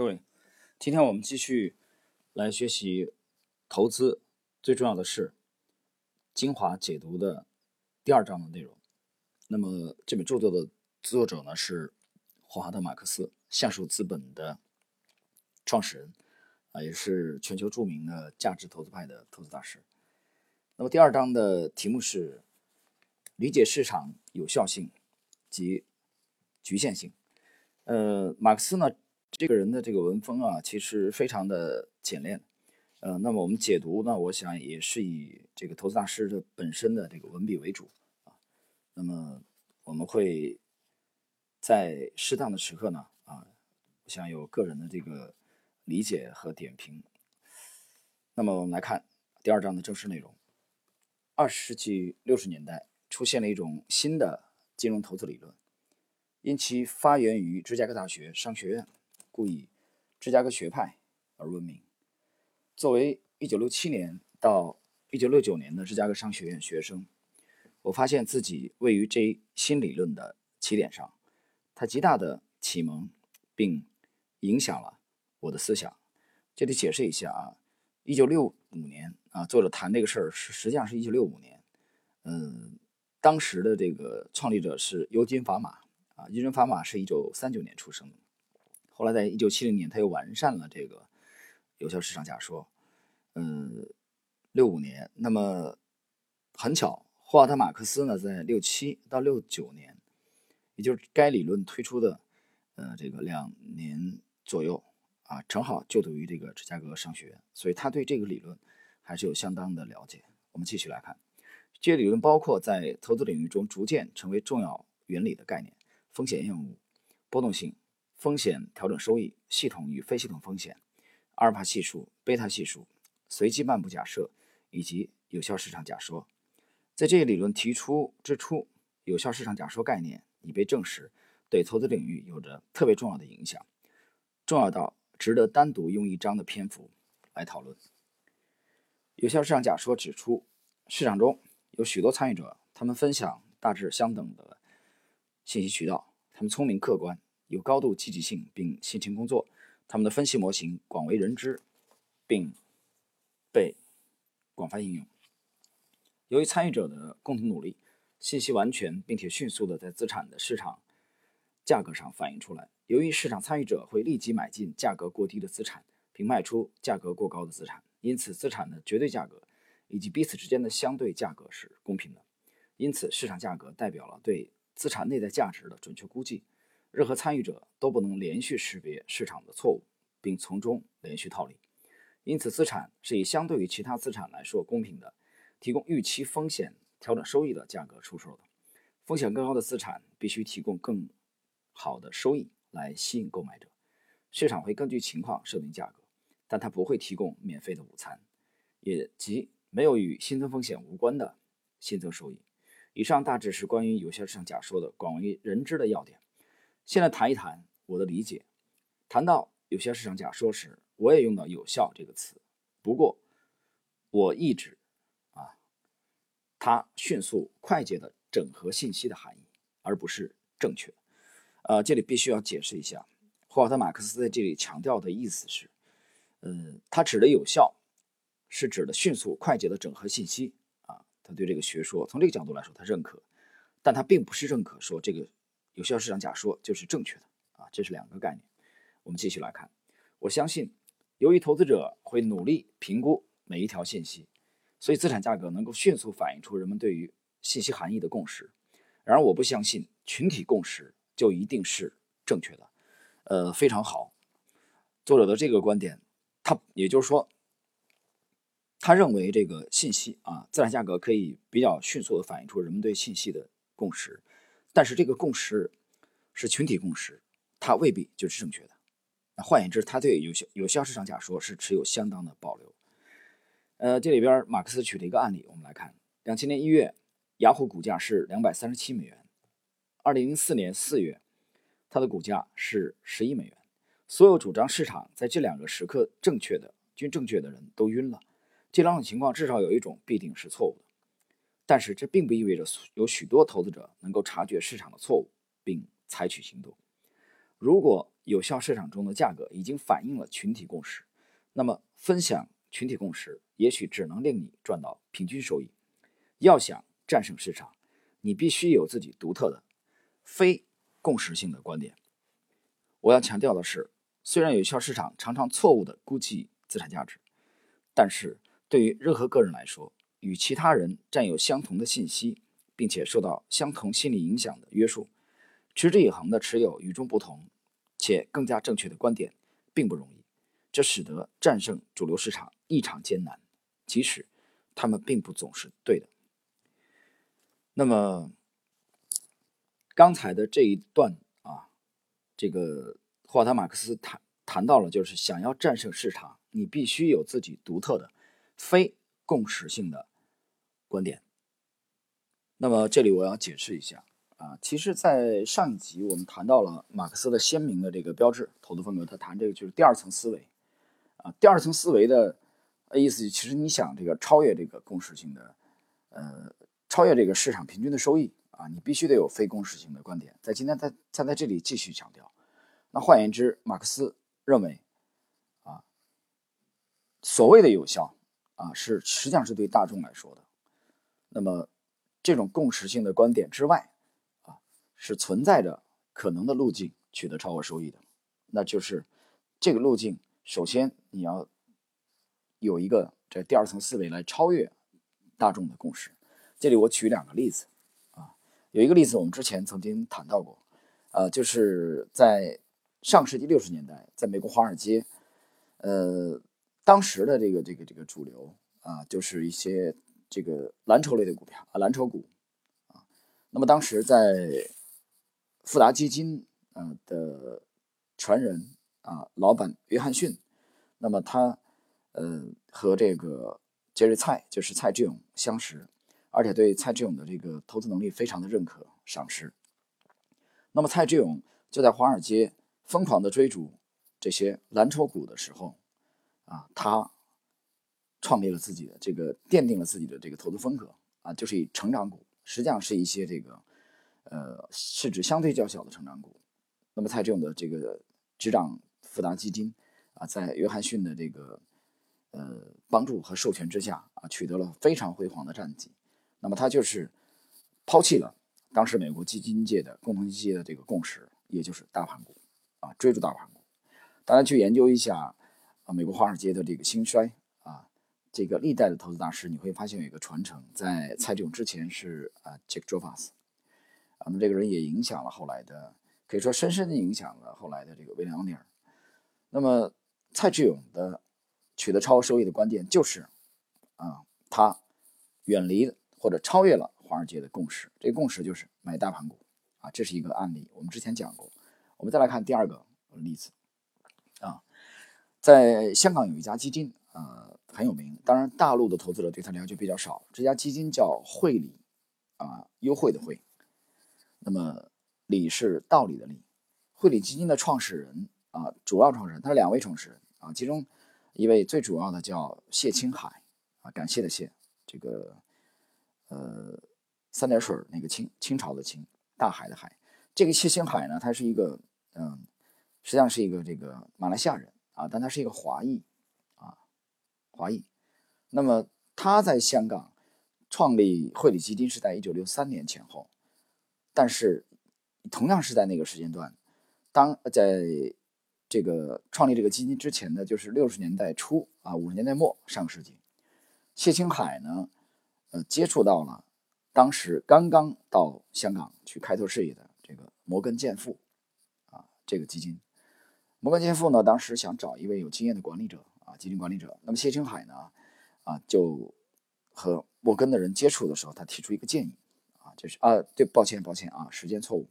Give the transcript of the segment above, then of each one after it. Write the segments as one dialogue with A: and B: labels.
A: 各位，今天我们继续来学习投资最重要的是精华解读的第二章的内容。那么这本著作的作者呢是霍华德·马克思，橡树资本的创始人啊，也是全球著名的价值投资派的投资大师。那么第二章的题目是理解市场有效性及局限性。呃，马克思呢？这个人的这个文风啊，其实非常的简练，呃，那么我们解读呢，我想也是以这个投资大师的本身的这个文笔为主啊。那么我们会在适当的时刻呢，啊，我想有个人的这个理解和点评。那么我们来看第二章的正式内容：二十世纪六十年代出现了一种新的金融投资理论，因其发源于芝加哥大学商学院。故以芝加哥学派而闻名。作为1967年到1969年的芝加哥商学院学生，我发现自己位于这一新理论的起点上，它极大的启蒙并影响了我的思想。这里解释一下啊，1965年啊，作者谈这个事儿是实际上是一九六五年。嗯，当时的这个创立者是尤金·法玛啊，尤金·法玛是一九三九年出生的。后来，在一九七零年，他又完善了这个有效市场假说。嗯，六五年，那么很巧，霍华德·马克思呢，在六七到六九年，也就是该理论推出的呃这个两年左右啊，正好就读于这个芝加哥商学院，所以他对这个理论还是有相当的了解。我们继续来看，这些理论包括在投资领域中逐渐成为重要原理的概念：风险厌恶、波动性。风险调整收益、系统与非系统风险、阿尔法系数、贝塔系数、随机漫步假设以及有效市场假说。在这一理论提出之初，有效市场假说概念已被证实对投资领域有着特别重要的影响，重要到值得单独用一章的篇幅来讨论。有效市场假说指出，市场中有许多参与者，他们分享大致相等的信息渠道，他们聪明客观。有高度积极性并辛勤工作，他们的分析模型广为人知，并被广泛应用。由于参与者的共同努力，信息完全并且迅速地在资产的市场价格上反映出来。由于市场参与者会立即买进价格过低的资产，并卖出价格过高的资产，因此资产的绝对价格以及彼此之间的相对价格是公平的。因此，市场价格代表了对资产内在价值的准确估计。任何参与者都不能连续识别市场的错误，并从中连续套利。因此，资产是以相对于其他资产来说公平的，提供预期风险调整收益的价格出售的。风险更高的资产必须提供更好的收益来吸引购买者。市场会根据情况设定价格，但它不会提供免费的午餐，也即没有与新增风险无关的新增收益。以上大致是关于有效市场假说的广为人知的要点。现在谈一谈我的理解。谈到有效市场假说时，我也用到“有效”这个词。不过，我意指啊，它迅速、快捷的整合信息的含义，而不是正确。呃，这里必须要解释一下，霍华德·马克思在这里强调的意思是，嗯，他指的有效，是指的迅速、快捷的整合信息啊。他对这个学说从这个角度来说，他认可，但他并不是认可说这个。有效市场假说就是正确的啊，这是两个概念。我们继续来看，我相信，由于投资者会努力评估每一条信息，所以资产价格能够迅速反映出人们对于信息含义的共识。然而，我不相信群体共识就一定是正确的。呃，非常好，作者的这个观点，他也就是说，他认为这个信息啊，资产价格可以比较迅速的反映出人们对信息的共识。但是这个共识是群体共识，它未必就是正确的。那换言之，他对有效有效市场假说是持有相当的保留。呃，这里边马克思举了一个案例，我们来看：两千年一月，雅虎股价是两百三十七美元；二零零四年四月，它的股价是十一美元。所有主张市场在这两个时刻正确的均正确的人都晕了。这两种情况至少有一种必定是错误的。但是这并不意味着有许多投资者能够察觉市场的错误并采取行动。如果有效市场中的价格已经反映了群体共识。那么，分享群体共识也许只能令你赚到平均收益。要想战胜市场，你必须有自己独特的、非共识性的观点。我要强调的是，虽然有效市场常常错误地估计资产价值，但是对于任何个人来说，与其他人占有相同的信息，并且受到相同心理影响的约束，持之以恒地持有与众不同且更加正确的观点，并不容易。这使得战胜主流市场异常艰难，即使他们并不总是对的。那么，刚才的这一段啊，这个霍华德·马克思谈谈到了，就是想要战胜市场，你必须有自己独特的、非共识性的观点。那么，这里我要解释一下啊，其实，在上一集我们谈到了马克思的鲜明的这个标志投资风格，他谈这个就是第二层思维。啊，第二层思维的意思，其实你想这个超越这个共识性的，呃，超越这个市场平均的收益啊，你必须得有非共识性的观点。在今天，他他在这里继续强调。那换言之，马克思认为，啊，所谓的有效啊，是实际上是对大众来说的。那么，这种共识性的观点之外，啊，是存在着可能的路径取得超额收益的，那就是这个路径。首先，你要有一个这第二层思维来超越大众的共识。这里我举两个例子啊，有一个例子我们之前曾经谈到过，呃，就是在上世纪六十年代，在美国华尔街，呃，当时的这个这个这个主流啊，就是一些这个蓝筹类的股票啊，蓝筹股啊。那么当时在富达基金啊的传人。啊，老板约翰逊，那么他，呃，和这个杰瑞蔡，就是蔡志勇相识，而且对蔡志勇的这个投资能力非常的认可赏识。那么蔡志勇就在华尔街疯狂的追逐这些蓝筹股的时候，啊，他创立了自己的这个，奠定了自己的这个投资风格啊，就是以成长股，实际上是一些这个，呃，市值相对较小的成长股。那么蔡志勇的这个执掌。富达基金啊，在约翰逊的这个呃帮助和授权之下啊，取得了非常辉煌的战绩。那么他就是抛弃了当时美国基金界的共同基金的这个共识，也就是大盘股啊，追逐大盘股。大家去研究一下啊，美国华尔街的这个兴衰，这个历代的投资大师，你会发现有一个传承，在蔡志勇之前是啊，Jack j o v a s 啊，那么这个人也影响了后来的，可以说深深的影响了后来的这个威廉奥尼尔。那么，蔡志勇的取得超额收益的关键就是，啊，他远离或者超越了华尔街的共识。这个共识就是买大盘股，啊，这是一个案例，我们之前讲过。我们再来看第二个例子，啊，在香港有一家基金，啊，很有名，当然大陆的投资者对它了解比较少。这家基金叫汇理，啊，优惠的汇，那么理是道理的理。汇理基金的创始人。啊，主要创始人，他是两位创始人啊，其中一位最主要的叫谢青海啊，感谢的谢，这个呃三点水那个清清朝的清，大海的海，这个谢青海呢，他是一个嗯，实际上是一个这个马来西亚人啊，但他是一个华裔，华裔，那么他在香港创立汇理基金是在一九六三年前后，但是同样是在那个时间段，当在这个创立这个基金之前呢，就是六十年代初啊，五十年代末上个世纪，谢青海呢，呃，接触到了当时刚刚到香港去开拓事业的这个摩根健富啊，这个基金，摩根健富呢，当时想找一位有经验的管理者啊，基金管理者。那么谢青海呢，啊，就和摩根的人接触的时候，他提出一个建议啊，就是啊，对，抱歉，抱歉啊，时间错误，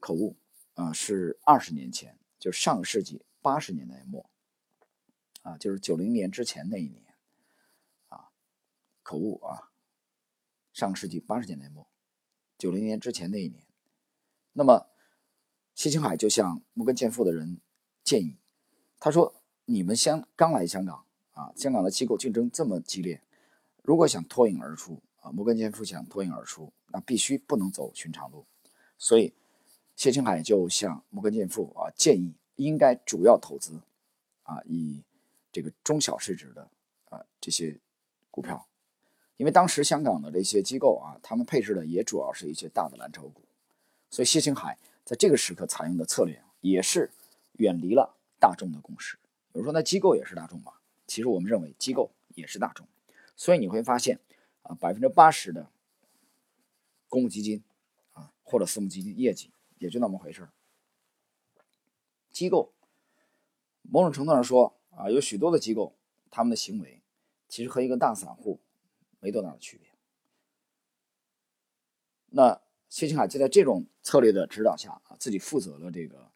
A: 口误啊，是二十年前。就是上个世纪八十年代末，啊，就是九零年之前那一年，啊，口误啊，上个世纪八十年代末，九零年之前那一年，那么谢青海就向摩根健富的人建议，他说：“你们香刚来香港啊，香港的机构竞争这么激烈，如果想脱颖而出啊，摩根健富想脱颖而出，那必须不能走寻常路，所以。”谢青海就向摩根健富啊建议应该主要投资啊以这个中小市值的啊这些股票，因为当时香港的这些机构啊，他们配置的也主要是一些大的蓝筹股，所以谢青海在这个时刻采用的策略也是远离了大众的共识。有人说那机构也是大众嘛？其实我们认为机构也是大众，所以你会发现啊，百分之八十的公募基金啊或者私募基金业绩也就那么回事儿。机构某种程度上说啊，有许多的机构，他们的行为其实和一个大散户没多大的区别。那谢青海就在这种策略的指导下啊，自己负责了这个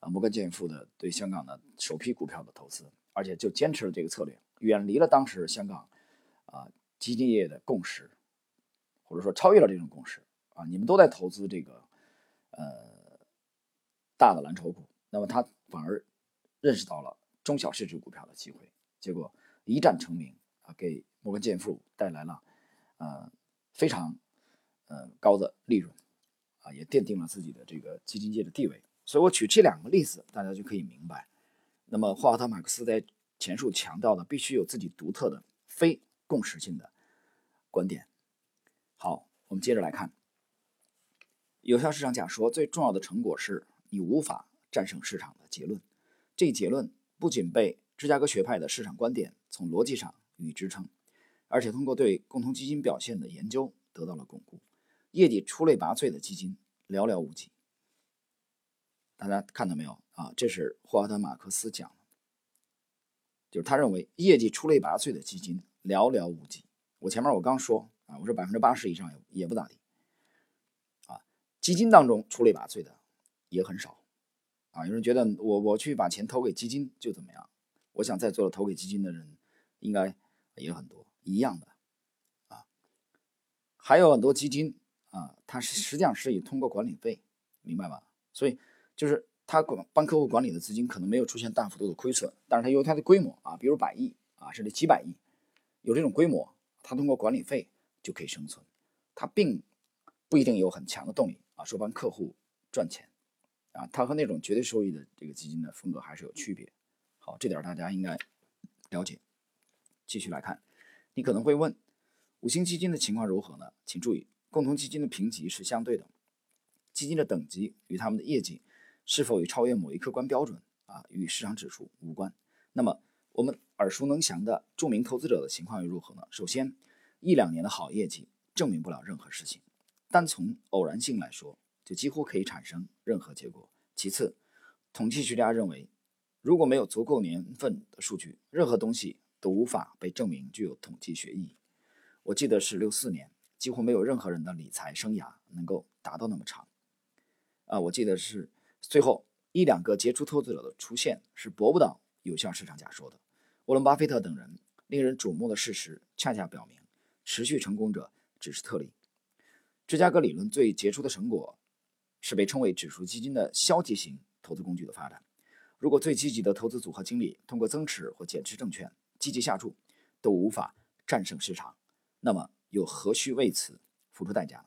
A: 啊摩根建富的对香港的首批股票的投资，而且就坚持了这个策略，远离了当时香港啊基金业的共识，或者说超越了这种共识啊，你们都在投资这个呃大的蓝筹股。那么他反而认识到了中小市值股票的机会，结果一战成名啊，给摩根建富带来了呃非常呃高的利润啊，也奠定了自己的这个基金界的地位。所以我举这两个例子，大家就可以明白。那么霍华德·马克思在前述强调的，必须有自己独特的非共识性的观点。好，我们接着来看，有效市场假说最重要的成果是你无法。战胜市场的结论，这一结论不仅被芝加哥学派的市场观点从逻辑上予以支撑，而且通过对共同基金表现的研究得到了巩固。业绩出类拔萃的基金寥寥无几。大家看到没有啊？这是霍华德·马克思讲的，就是他认为业绩出类拔萃的基金寥寥无几。我前面我刚说啊，我说百分之八十以上也也不咋地啊，基金当中出类拔萃的也很少。啊，有人觉得我我去把钱投给基金就怎么样？我想在座的投给基金的人应该也很多，一样的啊。还有很多基金啊，它是实际上是以通过管理费，明白吧？所以就是他管帮客户管理的资金可能没有出现大幅度的亏损，但是它由它的规模啊，比如百亿啊，甚至几百亿，有这种规模，它通过管理费就可以生存，它并不一定有很强的动力啊，说帮客户赚钱。啊，它和那种绝对收益的这个基金的风格还是有区别。好，这点大家应该了解。继续来看，你可能会问，五星基金的情况如何呢？请注意，共同基金的评级是相对的，基金的等级与他们的业绩是否已超越某一客观标准啊，与市场指数无关。那么，我们耳熟能详的著名投资者的情况又如何呢？首先，一两年的好业绩证明不了任何事情，单从偶然性来说。就几乎可以产生任何结果。其次，统计学家认为，如果没有足够年份的数据，任何东西都无法被证明具有统计学意义。我记得是六四年，几乎没有任何人的理财生涯能够达到那么长。啊，我记得是最后一两个杰出投资者的出现是驳不倒有效市场假说的。沃伦·巴菲特等人令人瞩目的事实，恰恰表明，持续成功者只是特例。芝加哥理论最杰出的成果。是被称为指数基金的消极型投资工具的发展。如果最积极的投资组合经理通过增持或减持证券积极下注都无法战胜市场，那么又何须为此付出代价呢？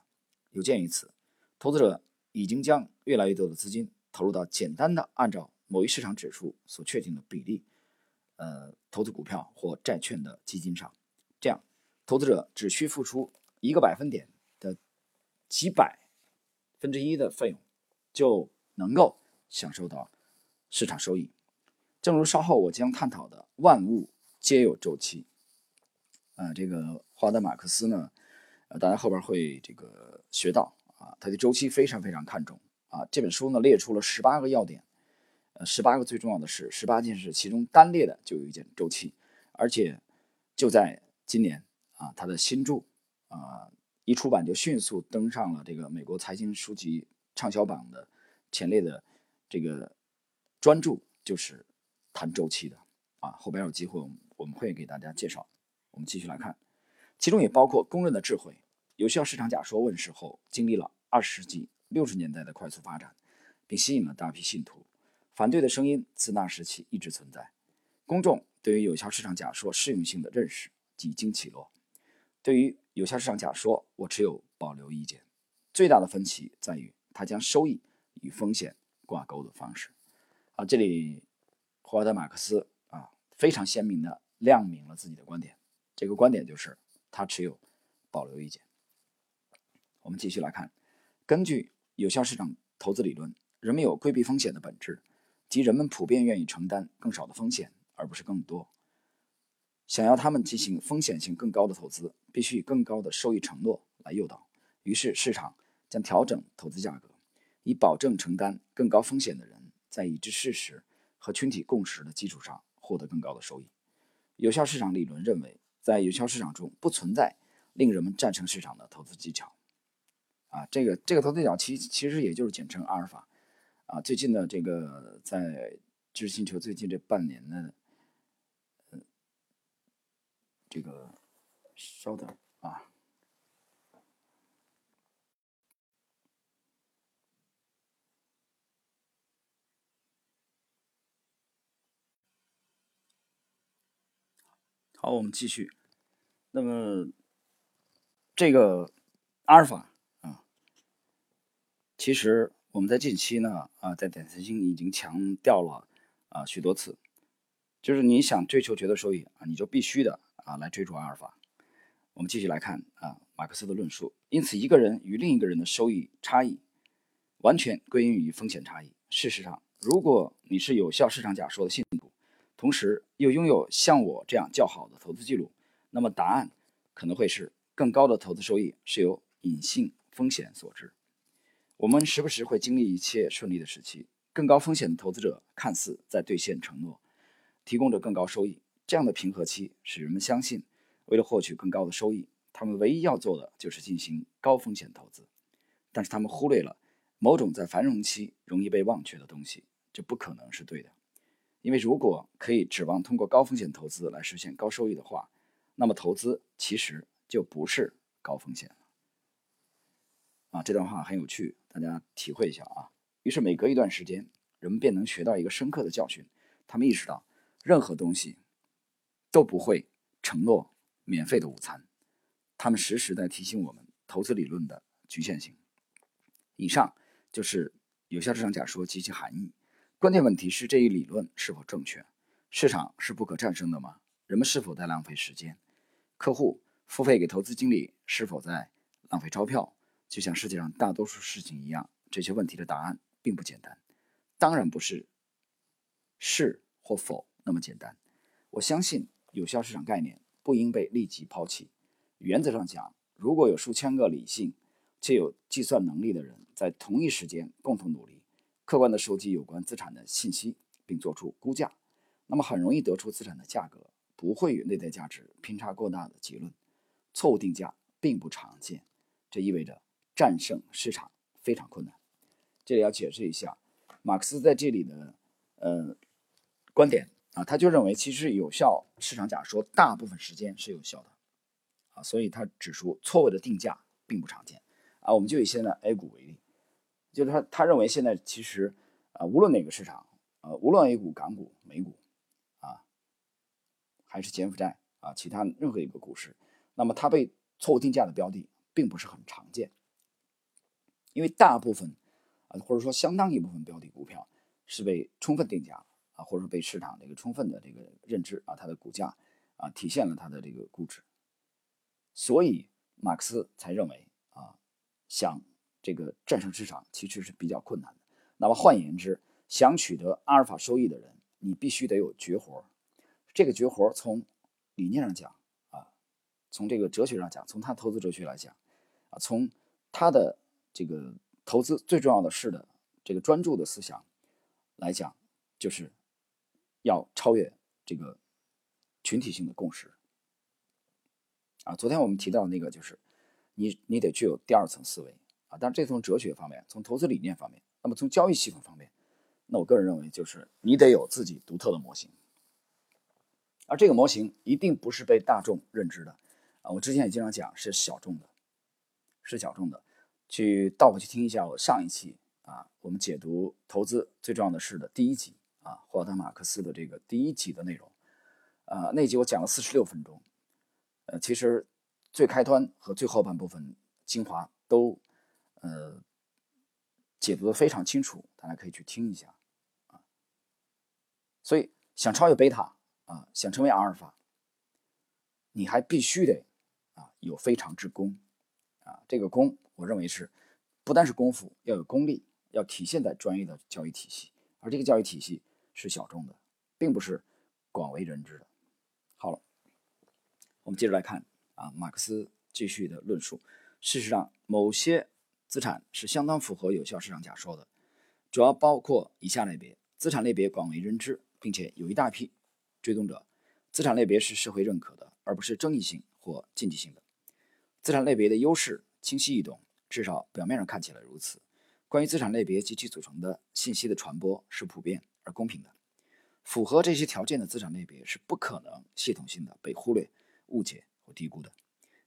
A: 有鉴于此，投资者已经将越来越多的资金投入到简单的按照某一市场指数所确定的比例，呃，投资股票或债券的基金上。这样，投资者只需付出一个百分点的几百。分之一的费用就能够享受到市场收益，正如稍后我将探讨的，万物皆有周期。啊，这个华德马克思呢，呃，大家后边会这个学到啊，他对周期非常非常看重啊。这本书呢列出了十八个要点，呃，十八个最重要的事，十八件事，其中单列的就有一件周期，而且就在今年啊，他的新著啊。一出版就迅速登上了这个美国财经书籍畅销榜的前列的这个专著，就是谈周期的啊。后边有机会我们我们会给大家介绍。我们继续来看，其中也包括公认的智慧。有效市场假说问世后，经历了二十世纪六十年代的快速发展，并吸引了大批信徒。反对的声音自那时起一直存在。公众对于有效市场假说适用性的认识几经起落。对于有效市场假说，我持有保留意见。最大的分歧在于它将收益与风险挂钩的方式。啊，这里霍华德·马克思啊非常鲜明的亮明了自己的观点，这个观点就是他持有保留意见。我们继续来看，根据有效市场投资理论，人们有规避风险的本质，即人们普遍愿意承担更少的风险，而不是更多。想要他们进行风险性更高的投资，必须以更高的收益承诺来诱导。于是市场将调整投资价格，以保证承担更高风险的人在已知事实和群体共识的基础上获得更高的收益。有效市场理论认为，在有效市场中不存在令人们战胜市场的投资技巧。啊，这个这个投资角其其实也就是简称阿尔法。啊，最近的这个在知识星球最近这半年呢。这个，稍等啊。好，我们继续。那么，这个阿尔法，其实我们在近期呢啊，在点财经已经强调了啊许多次，就是你想追求绝对收益啊，你就必须的。啊，来追逐阿尔法。我们继续来看啊，马克思的论述。因此，一个人与另一个人的收益差异，完全归因于风险差异。事实上，如果你是有效市场假说的信徒，同时又拥有像我这样较好的投资记录，那么答案可能会是更高的投资收益是由隐性风险所致。我们时不时会经历一切顺利的时期，更高风险的投资者看似在兑现承诺，提供着更高收益。这样的平和期使人们相信，为了获取更高的收益，他们唯一要做的就是进行高风险投资。但是他们忽略了某种在繁荣期容易被忘却的东西，这不可能是对的。因为如果可以指望通过高风险投资来实现高收益的话，那么投资其实就不是高风险。啊，这段话很有趣，大家体会一下啊。于是每隔一段时间，人们便能学到一个深刻的教训。他们意识到，任何东西。都不会承诺免费的午餐，他们时时在提醒我们投资理论的局限性。以上就是有效市场假说及其含义。关键问题是这一理论是否正确？市场是不可战胜的吗？人们是否在浪费时间？客户付费给投资经理是否在浪费钞票？就像世界上大多数事情一样，这些问题的答案并不简单。当然不是是或否那么简单。我相信。有效市场概念不应被立即抛弃。原则上讲，如果有数千个理性且有计算能力的人在同一时间共同努力，客观地收集有关资产的信息，并做出估价，那么很容易得出资产的价格不会与内在价值偏差过大的结论。错误定价并不常见，这意味着战胜市场非常困难。这里要解释一下，马克思在这里的呃观点。啊，他就认为其实有效市场假说大部分时间是有效的，啊，所以他指出错误的定价并不常见，啊，我们就以现在 A 股为例，就是他他认为现在其实啊，无论哪个市场，呃，无论 A 股、港股、美股，啊，还是柬埔寨啊，其他任何一个股市，那么它被错误定价的标的并不是很常见，因为大部分啊，或者说相当一部分标的股票是被充分定价啊。或者说被市场这个充分的这个认知啊，它的股价啊体现了它的这个估值，所以马克思才认为啊，想这个战胜市场其实是比较困难的。那么换言之，想取得阿尔法收益的人，你必须得有绝活。这个绝活从理念上讲啊，从这个哲学上讲，从他投资哲学来讲啊，从他的这个投资最重要的是的这个专注的思想来讲，就是。要超越这个群体性的共识啊！昨天我们提到那个，就是你你得具有第二层思维啊。但是这从哲学方面，从投资理念方面，那么从交易系统方面，那我个人认为就是你得有自己独特的模型，而这个模型一定不是被大众认知的啊。我之前也经常讲是小众的，是小众的。去倒回去听一下我上一期啊，我们解读投资最重要的事的第一集。啊，霍华德·马克思的这个第一集的内容，啊，那集我讲了四十六分钟，呃，其实最开端和最后半部分精华都，呃，解读的非常清楚，大家可以去听一下，啊，所以想超越贝塔啊，想成为阿尔法，你还必须得啊有非常之功。这个功，我认为是不单是功夫，要有功力，要体现在专业的教育体系，而这个教育体系是小众的，并不是广为人知的。好了，我们接着来看啊，马克思继续的论述。事实上，某些资产是相当符合有效市场假说的，主要包括以下类别：资产类别广为人知，并且有一大批追踪者；资产类别是社会认可的，而不是争议性或禁忌性的；资产类别的优势清晰易懂，至少表面上看起来如此。关于资产类别及其组成的信息的传播是普遍而公平的。符合这些条件的资产类别是不可能系统性的被忽略、误解或低估的。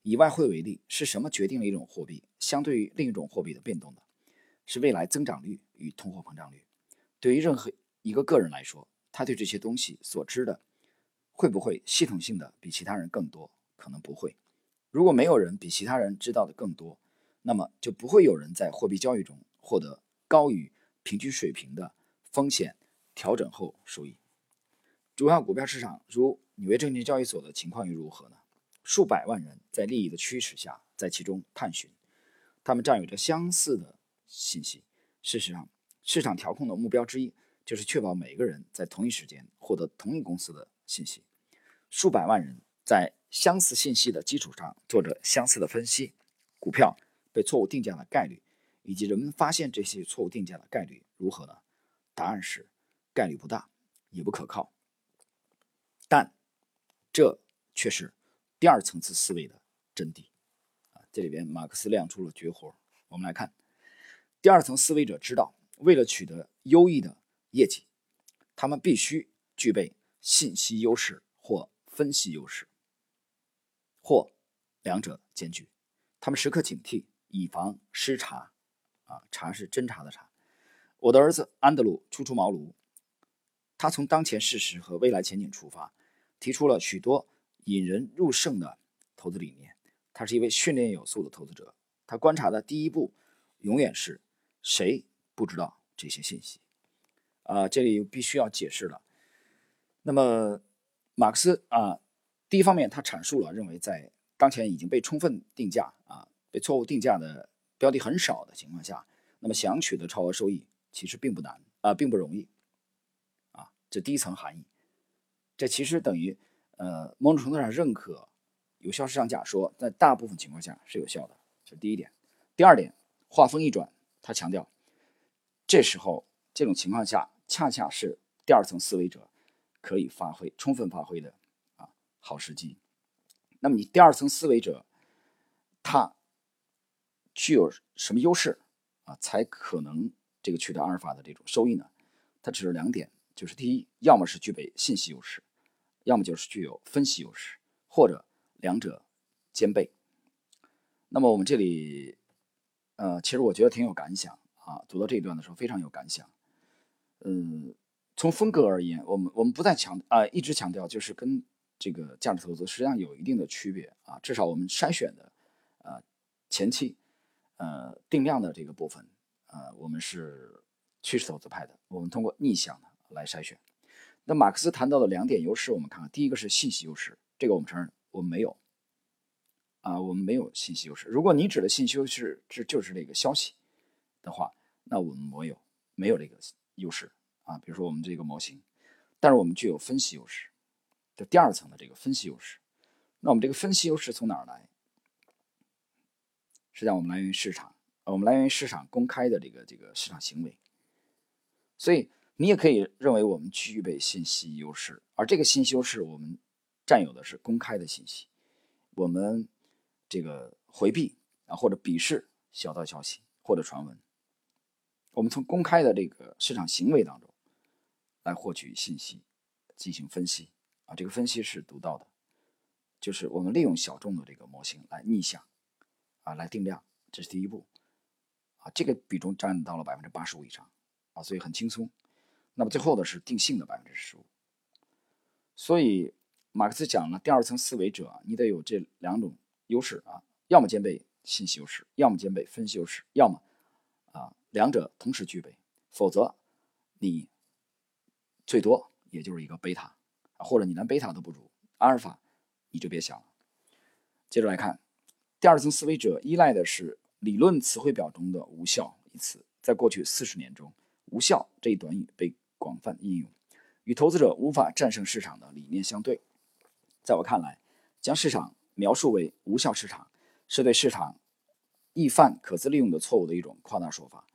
A: 以外汇为例，是什么决定了一种货币相对于另一种货币的变动的？是未来增长率与通货膨胀率。对于任何一个个人来说，他对这些东西所知的会不会系统性的比其他人更多？可能不会。如果没有人比其他人知道的更多，那么就不会有人在货币交易中获得高于平均水平的风险调整后收益。主要股票市场如纽约证券交易所的情况又如何呢？数百万人在利益的驱使下，在其中探寻，他们占有着相似的信息。事实上，市场调控的目标之一就是确保每个人在同一时间获得同一公司的信息。数百万人在相似信息的基础上做着相似的分析。股票被错误定价的概率，以及人们发现这些错误定价的概率如何呢？答案是概率不大，也不可靠。但这却是。第二层次思维的真谛啊，这里边马克思亮出了绝活。我们来看，第二层思维者知道，为了取得优异的业绩，他们必须具备信息优势或分析优势，或两者兼具。他们时刻警惕，以防失察。啊，察是侦查的察。我的儿子安德鲁初出茅庐，他从当前事实和未来前景出发，提出了许多。引人入胜的投资理念，他是一位训练有素的投资者。他观察的第一步，永远是谁不知道这些信息？啊，这里必须要解释了。那么，马克思啊，第一方面他阐述了认为在当前已经被充分定价啊，被错误定价的标的很少的情况下，那么想取得超额收益其实并不难啊，并不容易啊，这第一层含义。这其实等于。呃，某种程度上认可有效市场假说，在大部分情况下是有效的，这是第一点。第二点，话锋一转，他强调，这时候这种情况下，恰恰是第二层思维者可以发挥充分发挥的好时机。那么你第二层思维者，他具有什么优势啊，才可能这个取得阿尔法的这种收益呢？它只有两点，就是第一，要么是具备信息优势。要么就是具有分析优势，或者两者兼备。那么我们这里，呃，其实我觉得挺有感想啊。读到这一段的时候，非常有感想。嗯，从风格而言，我们我们不再强啊，一直强调就是跟这个价值投资实际上有一定的区别啊。至少我们筛选的，呃，前期，呃，定量的这个部分，呃，我们是趋势投资派的，我们通过逆向的来筛选。那马克思谈到的两点优势，我们看看，第一个是信息优势，这个我们承认我们没有，啊，我们没有信息优势。如果你指的信息优势是就是这个消息的话，那我们没有没有这个优势啊。比如说我们这个模型，但是我们具有分析优势，就第二层的这个分析优势。那我们这个分析优势从哪儿来？实际上我们来源于市场，我们来源于市场公开的这个这个市场行为，所以。你也可以认为我们具备信息优势，而这个信息优势我们占有的是公开的信息，我们这个回避啊或者鄙视小道消息或者传闻，我们从公开的这个市场行为当中来获取信息进行分析啊，这个分析是独到的，就是我们利用小众的这个模型来逆向啊来定量，这是第一步。啊，这个比重占到了百分之八十五以上啊，所以很轻松。那么最后的是定性的百分之十五，所以马克思讲了，第二层思维者，你得有这两种优势啊，要么兼备信息优势，要么兼备分析优势，要么啊两者同时具备，否则你最多也就是一个贝塔，或者你连贝塔都不如，阿尔法你就别想了。接着来看，第二层思维者依赖的是理论词汇表中的“无效”一词。在过去四十年中，“无效”这一短语被广泛应用，与投资者无法战胜市场的理念相对。在我看来，将市场描述为无效市场，是对市场易犯可资利用的错误的一种夸大说法。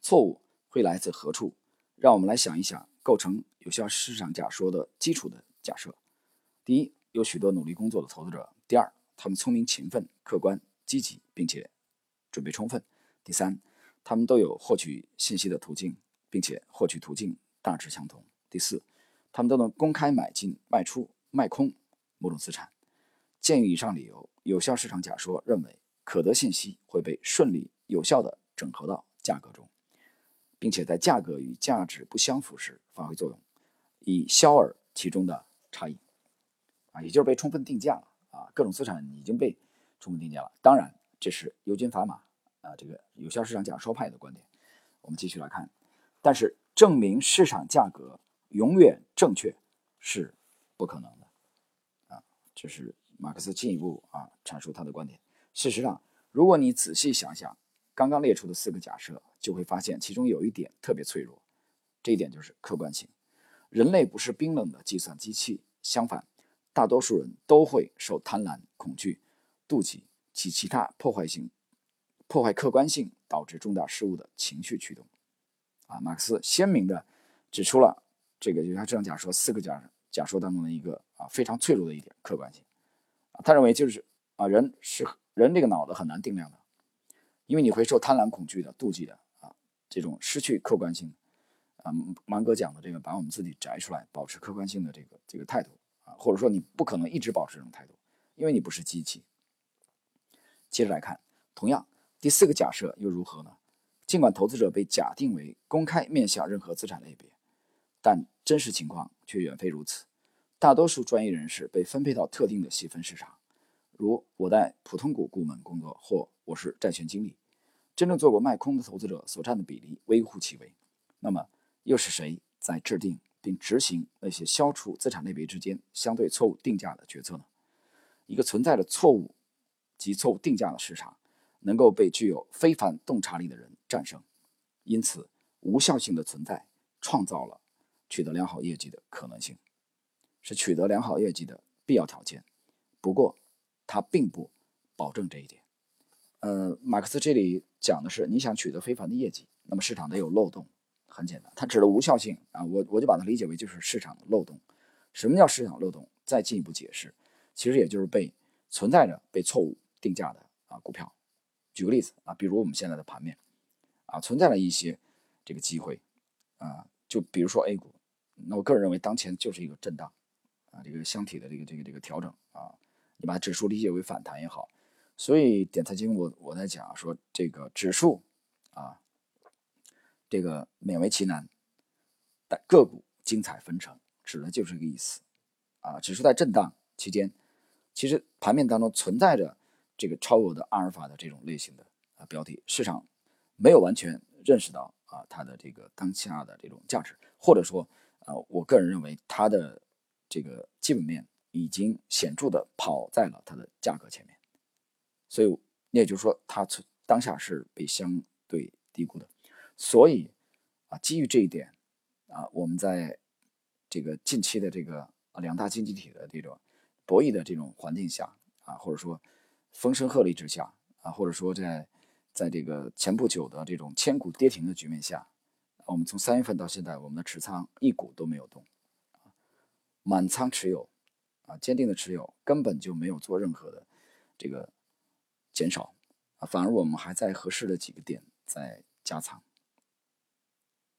A: 错误会来自何处？让我们来想一想构成有效市场假说的基础的假设。第一，有许多努力工作的投资者；第二，他们聪明、勤奋、客观、积极，并且准备充分；第三，他们都有获取信息的途径，并且获取途径大致相同；第四，他们都能公开买进、卖出、卖空某种资产。鉴于以上理由，有效市场假说认为，可得信息会被顺利有效地整合到价格中，并且在价格与价值不相符时发挥作用，以消饵其中的差异。啊，也就是被充分定价了啊，各种资产已经被充分定价了。当然，这是尤金·法玛啊，这个有效市场假说派的观点。我们继续来看，但是证明市场价格永远正确是不可能的啊，这是。马克思进一步啊阐述他的观点。事实上，如果你仔细想想刚刚列出的四个假设，就会发现其中有一点特别脆弱，这一点就是客观性。人类不是冰冷的计算机器，相反，大多数人都会受贪婪、恐惧、妒忌及其他破坏性、破坏客观性导致重大失误的情绪驱动。啊，马克思鲜明地指出了这个有效市场假说四个假假说当中的一个啊非常脆弱的一点——客观性。他认为就是啊，人是人这个脑子很难定量的，因为你会受贪婪、恐惧的、妒忌的啊，这种失去客观性啊。芒格讲的这个，把我们自己摘出来，保持客观性的这个这个态度或者说你不可能一直保持这种态度，因为你不是机器。接着来看，同样第四个假设又如何呢？尽管投资者被假定为公开面向任何资产类别，但真实情况却远非如此。大多数专业人士被分配到特定的细分市场，如我在普通股部门工作，或我是债券经理。真正做过卖空的投资者所占的比例微乎其微。那么，又是谁在制定并执行那些消除资产类别之间相对错误定价的决策呢？一个存在着错误及错误定价的市场，能够被具有非凡洞察力的人战胜。因此，无效性的存在创造了取得良好业绩的可能性。是取得良好业绩的必要条件，不过，它并不保证这一点。呃，马克思这里讲的是，你想取得非凡的业绩，那么市场得有漏洞。很简单，它指的无效性啊，我我就把它理解为就是市场的漏洞。什么叫市场漏洞？再进一步解释，其实也就是被存在着被错误定价的啊股票。举个例子啊，比如我们现在的盘面啊，存在了一些这个机会啊，就比如说 A 股，那我个人认为当前就是一个震荡。啊，这个箱体的这个这个这个调整啊，你把指数理解为反弹也好，所以点财经我我在讲说这个指数啊，这个勉为其难，但个股精彩纷呈，指的就是这个意思啊。指数在震荡期间，其实盘面当中存在着这个超额的阿尔法的这种类型的啊标的，市场没有完全认识到啊它的这个当下的这种价值，或者说啊，我个人认为它的。这个基本面已经显著的跑在了它的价格前面，所以那也就是说，它当下是被相对低估的。所以啊，基于这一点啊，我们在这个近期的这个两大经济体的这种博弈的这种环境下啊，或者说风声鹤唳之下啊，或者说在在这个前不久的这种千股跌停的局面下，我们从三月份到现在，我们的持仓一股都没有动。满仓持有，啊，坚定的持有，根本就没有做任何的这个减少，啊，反而我们还在合适的几个点在加仓。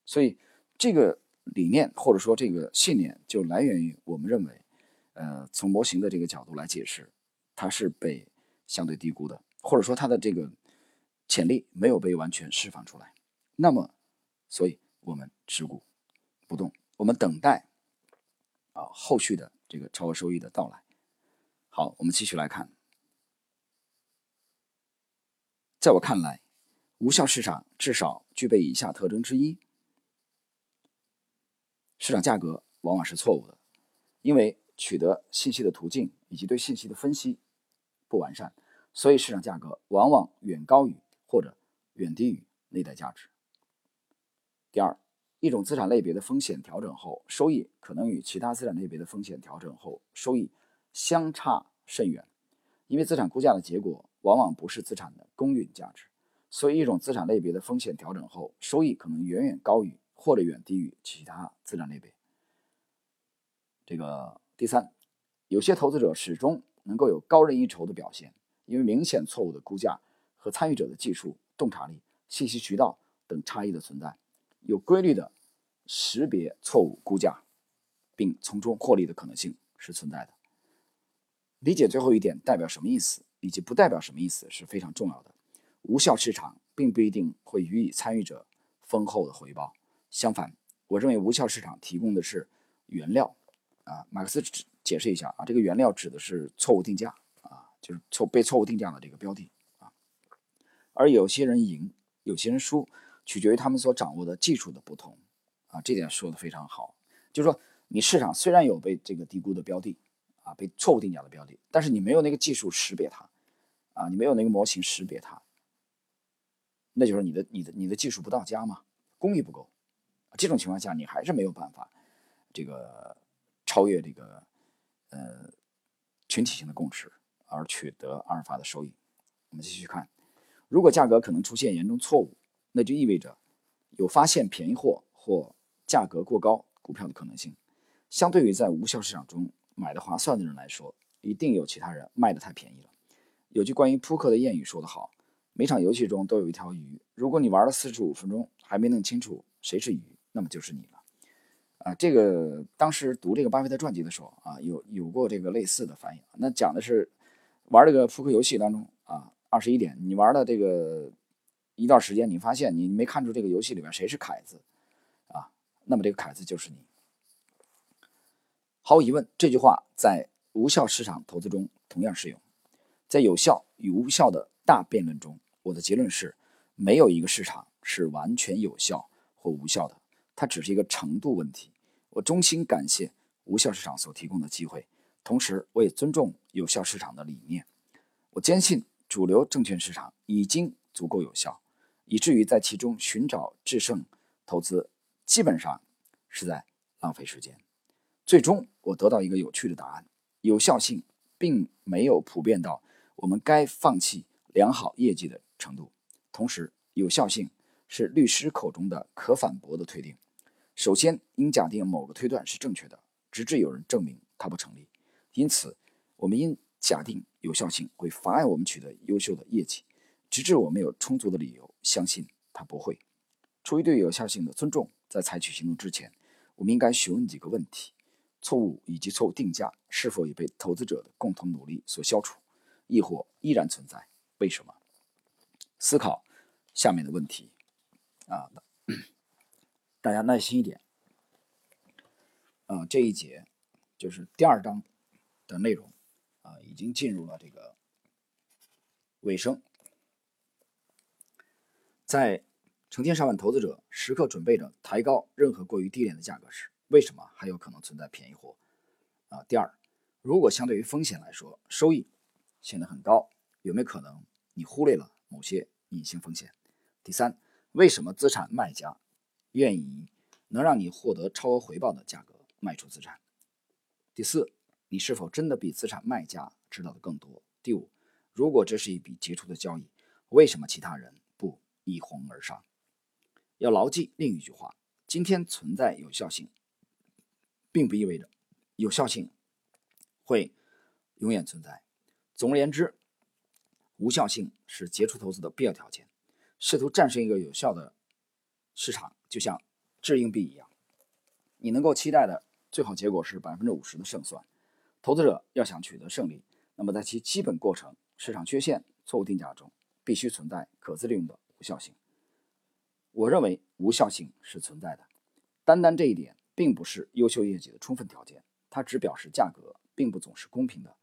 A: 所以这个理念或者说这个信念就来源于我们认为，呃，从模型的这个角度来解释，它是被相对低估的，或者说它的这个潜力没有被完全释放出来。那么，所以我们持股不动，我们等待。啊，后续的这个超额收益的到来。好，我们继续来看。在我看来，无效市场至少具备以下特征之一：市场价格往往是错误的，因为取得信息的途径以及对信息的分析不完善，所以市场价格往往远高于或者远低于内在价值。第二，一种资产类别的风险调整后，收益可能与其他资产类别的风险调整后收益相差甚远，因为资产估价的结果往往不是资产的公允价值，所以一种资产类别的风险调整后，收益可能远远高于或者远低于其他资产类别。这个第三，有些投资者始终能够有高人一筹的表现，因为明显错误的估价和参与者的技术、洞察力、信息渠道等差异的存在，有规律的识别错误估价，并从中获利的可能性是存在的。理解最后一点代表什么意思，以及不代表什么意思是非常重要的。无效市场并不一定会予以参与者丰厚的回报，相反，我认为无效市场提供的是原料。啊，马克思解释一下啊，这个原料指的是错误定价啊，就是错被错误定价的这个标的啊。而有些人赢，有些人输，取决于他们所掌握的技术的不同啊。这点说的非常好，就是说你市场虽然有被这个低估的标的啊，被错误定价的标的，但是你没有那个技术识别它啊，你没有那个模型识别它，那就是你的你的你的技术不到家嘛，工艺不够。这种情况下，你还是没有办法这个。超越这个呃群体性的共识而取得阿尔法的收益。我们继续看，如果价格可能出现严重错误，那就意味着有发现便宜货或价格过高股票的可能性。相对于在无效市场中买的划算的人来说，一定有其他人卖的太便宜了。有句关于扑克的谚语说得好：每场游戏中都有一条鱼，如果你玩了四十五分钟还没弄清楚谁是鱼，那么就是你了。啊，这个当时读这个巴菲特传记的时候啊，有有过这个类似的翻译。那讲的是玩这个扑克游戏当中啊，二十一点，你玩了这个一段时间，你发现你没看出这个游戏里面谁是凯子啊，那么这个凯子就是你。毫无疑问，这句话在无效市场投资中同样适用。在有效与无效的大辩论中，我的结论是，没有一个市场是完全有效或无效的。它只是一个程度问题。我衷心感谢无效市场所提供的机会，同时我也尊重有效市场的理念。我坚信主流证券市场已经足够有效，以至于在其中寻找制胜投资基本上是在浪费时间。最终，我得到一个有趣的答案：有效性并没有普遍到我们该放弃良好业绩的程度。同时，有效性是律师口中的可反驳的推定。首先，应假定某个推断是正确的，直至有人证明它不成立。因此，我们应假定有效性会妨碍我们取得优秀的业绩，直至我们有充足的理由相信它不会。出于对有效性的尊重，在采取行动之前，我们应该询问几个问题：错误以及错误定价是否已被投资者的共同努力所消除，亦或依然存在？为什么？思考下面的问题啊。大家耐心一点，啊，这一节就是第二章的内容，啊，已经进入了这个尾声。在成千上万投资者时刻准备着抬高任何过于低廉的价格时，为什么还有可能存在便宜货？啊，第二，如果相对于风险来说，收益显得很高，有没有可能你忽略了某些隐性风险？第三，为什么资产卖家？愿意能让你获得超额回报的价格卖出资产。第四，你是否真的比资产卖家知道的更多？第五，如果这是一笔杰出的交易，为什么其他人不一哄而上？要牢记另一句话：今天存在有效性，并不意味着有效性会永远存在。总而言之，无效性是杰出投资的必要条件。试图战胜一个有效的市场。就像掷硬币一样，你能够期待的最好结果是百分之五十的胜算。投资者要想取得胜利，那么在其基本过程、市场缺陷、错误定价中，必须存在可自利用的无效性。我认为无效性是存在的，单单这一点并不是优秀业绩的充分条件，它只表示价格并不总是公平的，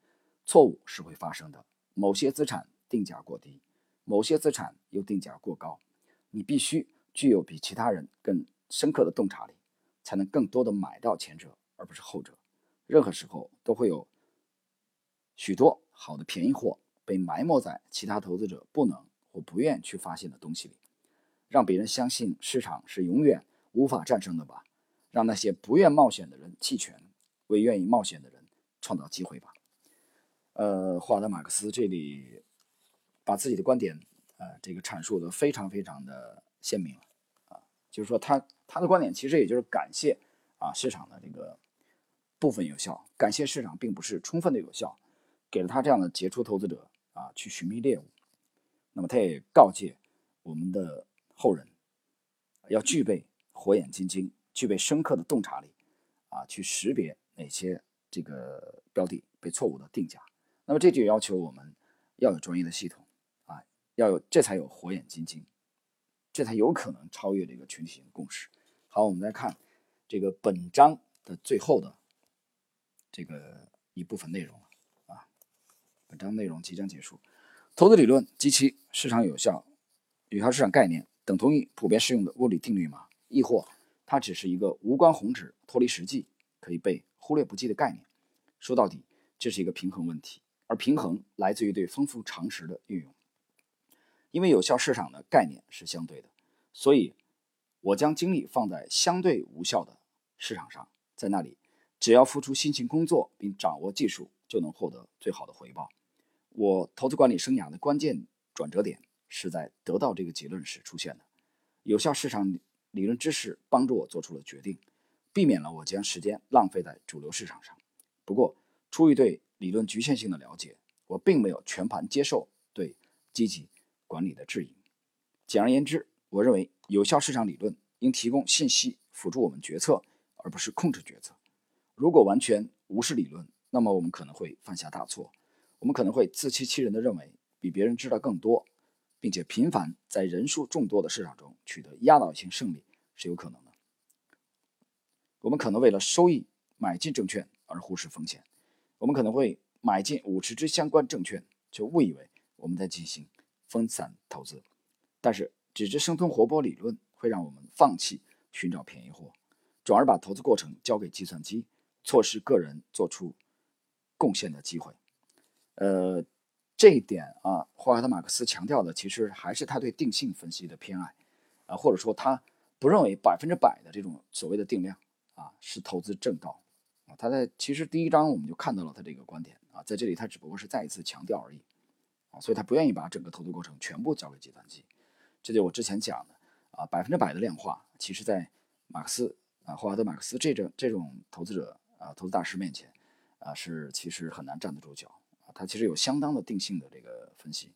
A: 错误是会发生的。某些资产定价过低，某些资产又定价过高，你必须。具有比其他人更深刻的洞察力，才能更多的买到前者，而不是后者。任何时候都会有许多好的便宜货被埋没在其他投资者不能或不愿去发现的东西里，让别人相信市场是永远无法战胜的吧。让那些不愿冒险的人弃权，为愿意冒险的人创造机会吧。呃，华德马克思这里把自己的观点，呃，这个阐述的非常非常的鲜明，就是说他他的观点其实也就是感谢啊市场的这个部分有效，感谢市场并不是充分的有效，给了他这样的杰出投资者啊去寻觅猎物。那么他也告诫我们的后人要具备火眼金睛，具备深刻的洞察力啊，去识别哪些这个标的被错误的定价。那么这就要求我们要有专业的系统啊，要有这才有火眼金睛，这才有可能超越这个群体性共识。好，我们来看这个本章的最后的这个一部分内容啊，本章内容即将结束。投资理论及其市场有效、有效市场概念等同于普遍适用的物理定律吗？亦或它只是一个无关宏旨、脱离实际、可以被忽略不计的概念？说到底，这是一个平衡问题。而平衡来自于对丰富常识的运用，因为有效市场的概念是相对的，所以我将精力放在相对无效的市场上，在那里，只要付出辛勤工作并掌握技术，就能获得最好的回报。我投资管理生涯的关键转折点是在得到这个结论时出现的。有效市场理论知识帮助我做出了决定，避免了我将时间浪费在主流市场上。不过，出于对理论局限性的了解，我并没有全盘接受对积极管理的质疑。简而言之，我认为有效市场理论应提供信息辅助我们决策，而不是控制决策。如果完全无视理论，那么我们可能会犯下大错。我们可能会自欺欺人的认为比别人知道更多，并且频繁在人数众多的市场中取得压倒性胜利是有可能的。我们可能为了收益买进证券而忽视风险。我们可能会买进五十只相关证券，就误以为我们在进行分散投资。但是，只知生吞活剥理论会让我们放弃寻找便宜货，转而把投资过程交给计算机，错失个人做出贡献的机会。呃，这一点啊，霍华德·马克思强调的其实还是他对定性分析的偏爱啊，或者说他不认为百分之百的这种所谓的定量啊是投资正道。啊，他在其实第一章我们就看到了他这个观点啊，在这里他只不过是再一次强调而已所以他不愿意把整个投资过程全部交给计算机，这就我之前讲的啊，百分之百的量化，其实在马克思啊，霍华德·马克思这种这种投资者啊，投资大师面前啊，是其实很难站得住脚啊，他其实有相当的定性的这个分析。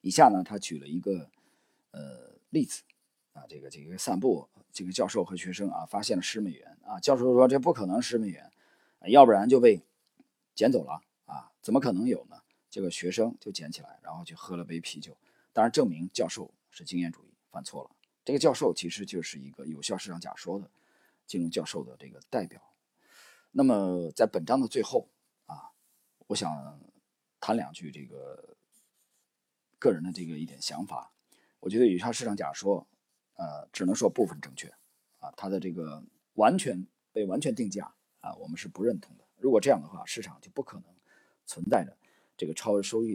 A: 以下呢，他举了一个呃例子啊，这个这个散步。这个教授和学生啊，发现了十美元啊。教授说：“这不可能十美元，要不然就被捡走了啊，怎么可能有呢？”这个学生就捡起来，然后去喝了杯啤酒。当然，证明教授是经验主义，犯错了。这个教授其实就是一个有效市场假说的金融教授的这个代表。那么，在本章的最后啊，我想谈两句这个个人的这个一点想法。我觉得有效市场假说。呃，只能说部分正确，啊，它的这个完全被完全定价啊，我们是不认同的。如果这样的话，市场就不可能存在着这个超额收益的。